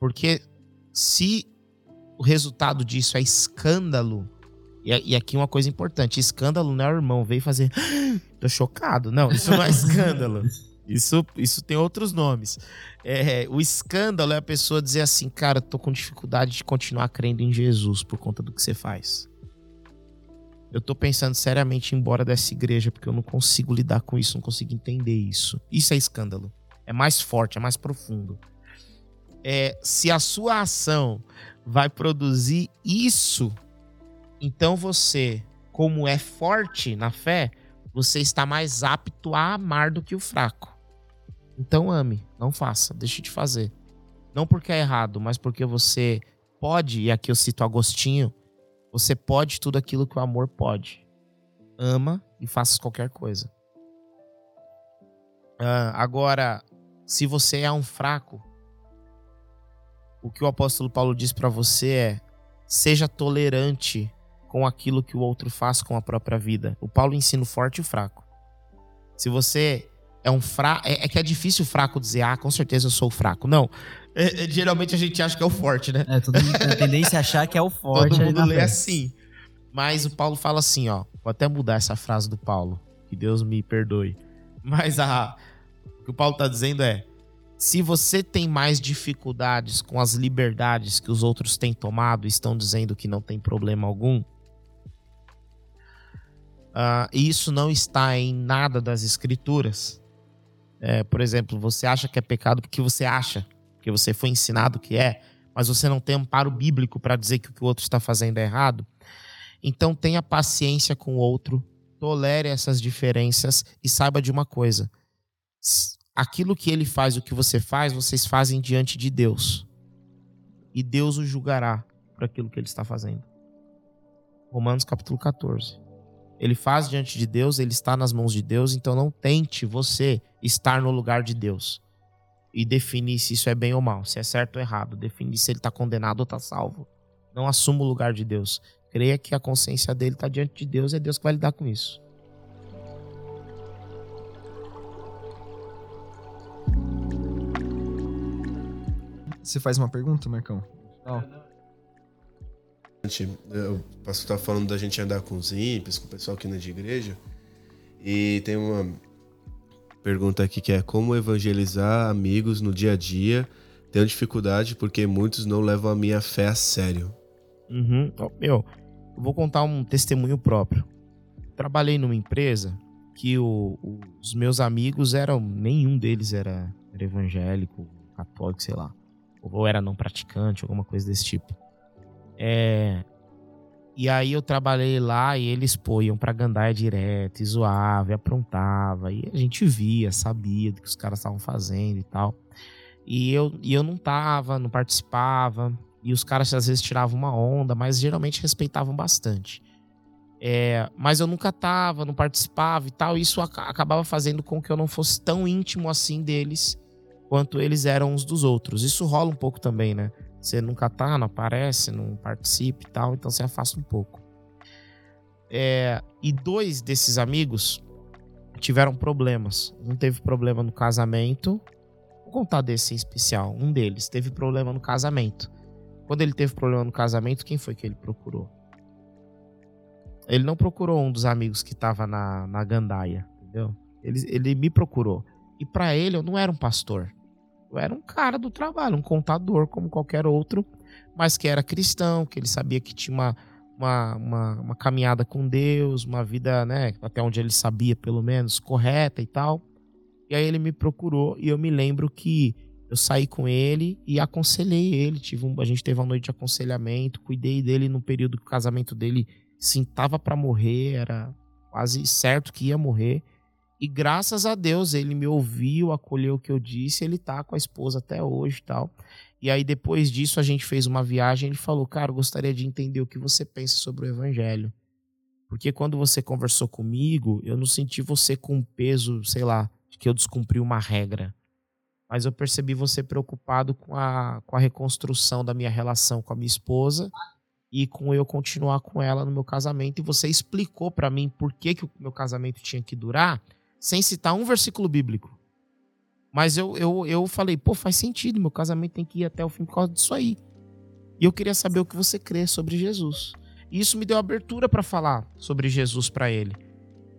Porque se o resultado disso é escândalo. E, aqui uma coisa importante: escândalo não é o irmão, veio fazer. (gasps) Tô chocado. Não, isso não é escândalo. (laughs) Isso, isso tem outros nomes. É, o escândalo é a pessoa dizer assim, cara, tô com dificuldade de continuar crendo em Jesus por conta do que você faz. Eu tô pensando seriamente em ir embora dessa igreja porque eu não consigo lidar com isso, não consigo entender isso. Isso é escândalo. É mais forte, é mais profundo. É, se a sua ação vai produzir isso, então você, como é forte na fé, você está mais apto a amar do que o fraco. Então ame, não faça, deixe de fazer. Não porque é errado, mas porque você pode, e aqui eu cito Agostinho, você pode tudo aquilo que o amor pode. Ama e faça qualquer coisa. Uh, agora, se você é um fraco, o que o apóstolo Paulo diz para você é: seja tolerante com aquilo que o outro faz com a própria vida. O Paulo ensina o forte e o fraco. Se você é um fraco. É, é, que é difícil o fraco dizer, ah, com certeza eu sou fraco. Não. É, é, geralmente a gente acha que é o forte, né? É, todo mundo tem tendência a achar que é o forte. Todo mundo lê assim. Mas o Paulo fala assim, ó. Vou até mudar essa frase do Paulo. Que Deus me perdoe. Mas a, o que o Paulo tá dizendo é: se você tem mais dificuldades com as liberdades que os outros têm tomado e estão dizendo que não tem problema algum, uh, isso não está em nada das escrituras. É, por exemplo, você acha que é pecado porque você acha, porque você foi ensinado que é, mas você não tem amparo bíblico para dizer que o que o outro está fazendo é errado. Então tenha paciência com o outro, tolere essas diferenças e saiba de uma coisa aquilo que ele faz, o que você faz, vocês fazem diante de Deus. e Deus o julgará por aquilo que ele está fazendo. Romanos capítulo 14. Ele faz diante de Deus, ele está nas mãos de Deus, então não tente você estar no lugar de Deus e definir se isso é bem ou mal, se é certo ou errado, definir se ele está condenado ou está salvo. Não assuma o lugar de Deus. Creia que a consciência dele está diante de Deus, é Deus que vai lidar com isso. Você faz uma pergunta, Marcão? Não. O pastor tá falando da gente andar com os ímpios, com o pessoal que não é de igreja. E tem uma pergunta aqui que é como evangelizar amigos no dia a dia. Tenho dificuldade porque muitos não levam a minha fé a sério. Uhum. Meu, eu vou contar um testemunho próprio. Trabalhei numa empresa que o- os meus amigos eram. Nenhum deles era, era evangélico, católico, sei lá. Ou era não praticante, alguma coisa desse tipo. É. E aí eu trabalhei lá e eles pô, iam pra Gandaia direto, e zoava, e aprontava. E a gente via, sabia do que os caras estavam fazendo e tal. E eu, e eu não tava, não participava. E os caras às vezes tiravam uma onda, mas geralmente respeitavam bastante. É, mas eu nunca tava, não participava e tal. E isso aca- acabava fazendo com que eu não fosse tão íntimo assim deles quanto eles eram uns dos outros. Isso rola um pouco também, né? Você nunca tá, não aparece, não participa e tal, então você afasta um pouco. É, e dois desses amigos tiveram problemas. Um teve problema no casamento. Vou contar desse em especial. Um deles teve problema no casamento. Quando ele teve problema no casamento, quem foi que ele procurou? Ele não procurou um dos amigos que tava na, na gandaia, entendeu? Ele, ele me procurou. E pra ele, eu não era um pastor. Era um cara do trabalho, um contador como qualquer outro, mas que era cristão, que ele sabia que tinha uma, uma, uma, uma caminhada com Deus, uma vida, né, até onde ele sabia, pelo menos, correta e tal. E aí ele me procurou e eu me lembro que eu saí com ele e aconselhei ele. Tive um- a gente teve uma noite de aconselhamento, cuidei dele no período que o casamento dele sim tava para morrer, era quase certo que ia morrer. E graças a Deus ele me ouviu, acolheu o que eu disse, ele tá com a esposa até hoje e tal. E aí depois disso a gente fez uma viagem, ele falou: "Cara, gostaria de entender o que você pensa sobre o evangelho". Porque quando você conversou comigo, eu não senti você com peso, sei lá, de que eu descumpri uma regra. Mas eu percebi você preocupado com a, com a reconstrução da minha relação com a minha esposa e com eu continuar com ela no meu casamento. E você explicou pra mim por que, que o meu casamento tinha que durar, sem citar um versículo bíblico. Mas eu, eu, eu falei, pô, faz sentido, meu casamento tem que ir até o fim por causa disso aí. E eu queria saber o que você crê sobre Jesus. E isso me deu abertura pra falar sobre Jesus pra ele.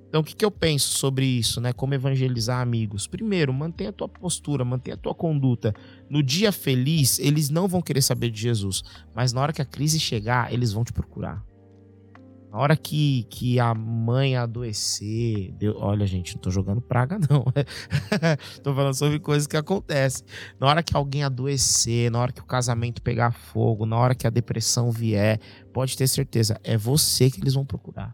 Então, o que, que eu penso sobre isso, né? Como evangelizar amigos? Primeiro, mantenha a tua postura, mantenha a tua conduta. No dia feliz, eles não vão querer saber de Jesus. Mas na hora que a crise chegar, eles vão te procurar. Na hora que, que a mãe adoecer. Deu, olha, gente, não tô jogando praga, (laughs) não. (laughs) tô falando sobre coisas que acontecem. Na hora que alguém adoecer, na hora que o casamento pegar fogo, na hora que a depressão vier, pode ter certeza, é você que eles vão procurar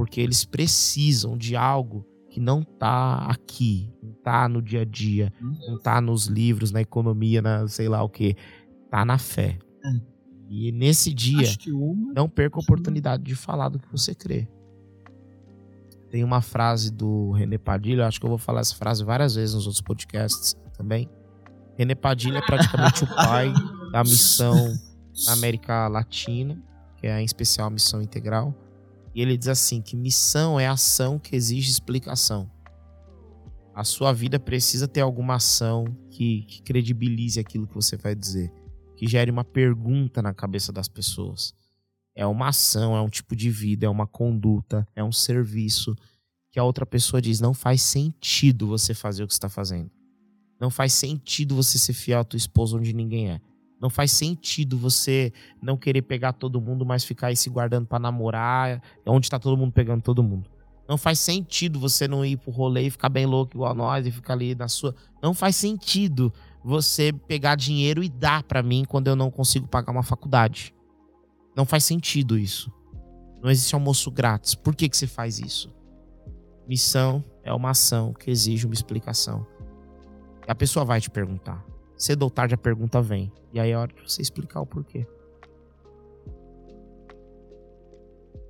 porque eles precisam de algo que não tá aqui, não tá no dia a dia, não tá nos livros, na economia, na sei lá o que, tá na fé. E nesse dia, uma. não perca a oportunidade de falar do que você crê. Tem uma frase do René Padilha, acho que eu vou falar essa frase várias vezes nos outros podcasts também. René Padilha é praticamente o (laughs) pai da missão na América Latina, que é em especial a missão integral. E ele diz assim que missão é ação que exige explicação. A sua vida precisa ter alguma ação que, que credibilize aquilo que você vai dizer, que gere uma pergunta na cabeça das pessoas. É uma ação, é um tipo de vida, é uma conduta, é um serviço que a outra pessoa diz não faz sentido você fazer o que está fazendo. Não faz sentido você ser fiel à tua esposa onde ninguém é. Não faz sentido você não querer pegar todo mundo, mas ficar aí se guardando pra namorar, onde tá todo mundo pegando todo mundo. Não faz sentido você não ir pro rolê e ficar bem louco igual nós e ficar ali na sua. Não faz sentido você pegar dinheiro e dar pra mim quando eu não consigo pagar uma faculdade. Não faz sentido isso. Não existe almoço grátis. Por que, que você faz isso? Missão é uma ação que exige uma explicação. A pessoa vai te perguntar. cedo ou tarde a pergunta vem. E aí é hora de você explicar o porquê.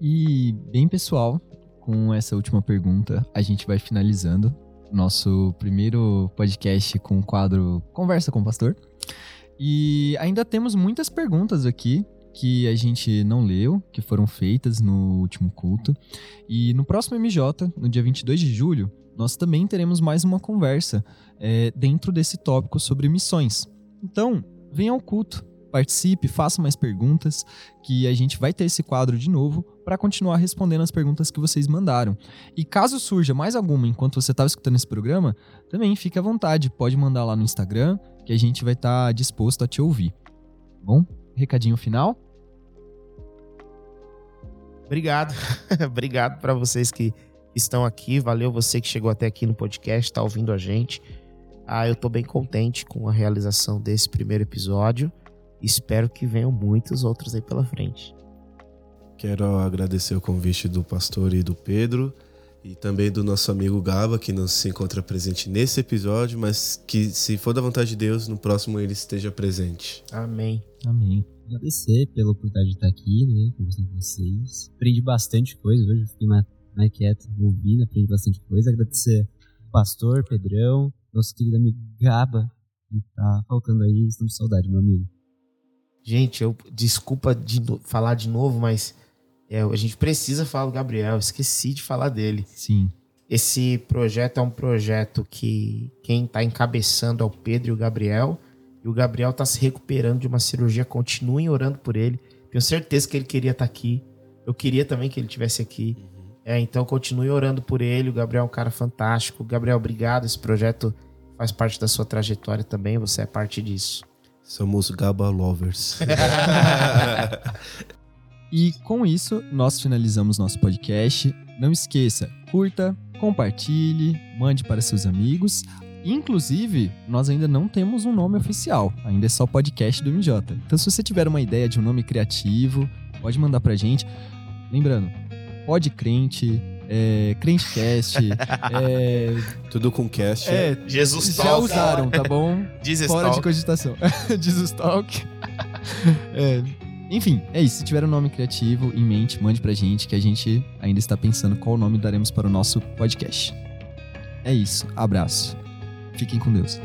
E bem pessoal, com essa última pergunta, a gente vai finalizando nosso primeiro podcast com o quadro Conversa com o Pastor. E ainda temos muitas perguntas aqui que a gente não leu, que foram feitas no último culto. E no próximo MJ, no dia 22 de julho, nós também teremos mais uma conversa é, dentro desse tópico sobre missões. Então, venha ao culto, participe, faça mais perguntas, que a gente vai ter esse quadro de novo para continuar respondendo as perguntas que vocês mandaram. E caso surja mais alguma enquanto você estava escutando esse programa, também fique à vontade, pode mandar lá no Instagram, que a gente vai estar tá disposto a te ouvir. Bom, recadinho final? Obrigado. (laughs) Obrigado para vocês que estão aqui. Valeu você que chegou até aqui no podcast, está ouvindo a gente. Ah, eu estou bem contente com a realização desse primeiro episódio. Espero que venham muitos outros aí pela frente. Quero agradecer o convite do pastor e do Pedro e também do nosso amigo Gaba, que não se encontra presente nesse episódio, mas que, se for da vontade de Deus, no próximo ele esteja presente. Amém. Amém agradecer pela oportunidade de estar aqui, né, conversando com vocês. Aprendi bastante coisa, hoje eu fiquei mais, mais quieto, ouvindo, aprendi bastante coisa. Agradecer ao pastor, Pedrão, nosso querido amigo Gaba, que tá faltando aí, estamos com saudade, meu amigo. Gente, eu desculpa de falar de novo, mas é, a gente precisa falar do Gabriel, esqueci de falar dele. Sim. Esse projeto é um projeto que quem está encabeçando é o Pedro e o Gabriel e o Gabriel tá se recuperando de uma cirurgia. Continuem orando por ele. Tenho certeza que ele queria estar tá aqui. Eu queria também que ele tivesse aqui. É, então continue orando por ele. O Gabriel é um cara fantástico. Gabriel, obrigado. Esse projeto faz parte da sua trajetória também. Você é parte disso. Somos Gaba Lovers. (laughs) e com isso, nós finalizamos nosso podcast. Não esqueça, curta, compartilhe, mande para seus amigos. Inclusive, nós ainda não temos um nome oficial, ainda é só podcast do MJ. Então, se você tiver uma ideia de um nome criativo, pode mandar pra gente. Lembrando, pode crente, é, Crentecast, (laughs) é, Tudo com cast. É, Jesus Já Talk. usaram, tá bom? Jesus Fora Talk. de cogitação. (laughs) Jesus Talk. É, enfim, é isso. Se tiver um nome criativo em mente, mande pra gente, que a gente ainda está pensando qual nome daremos para o nosso podcast. É isso. Abraço. Fiquem com Deus.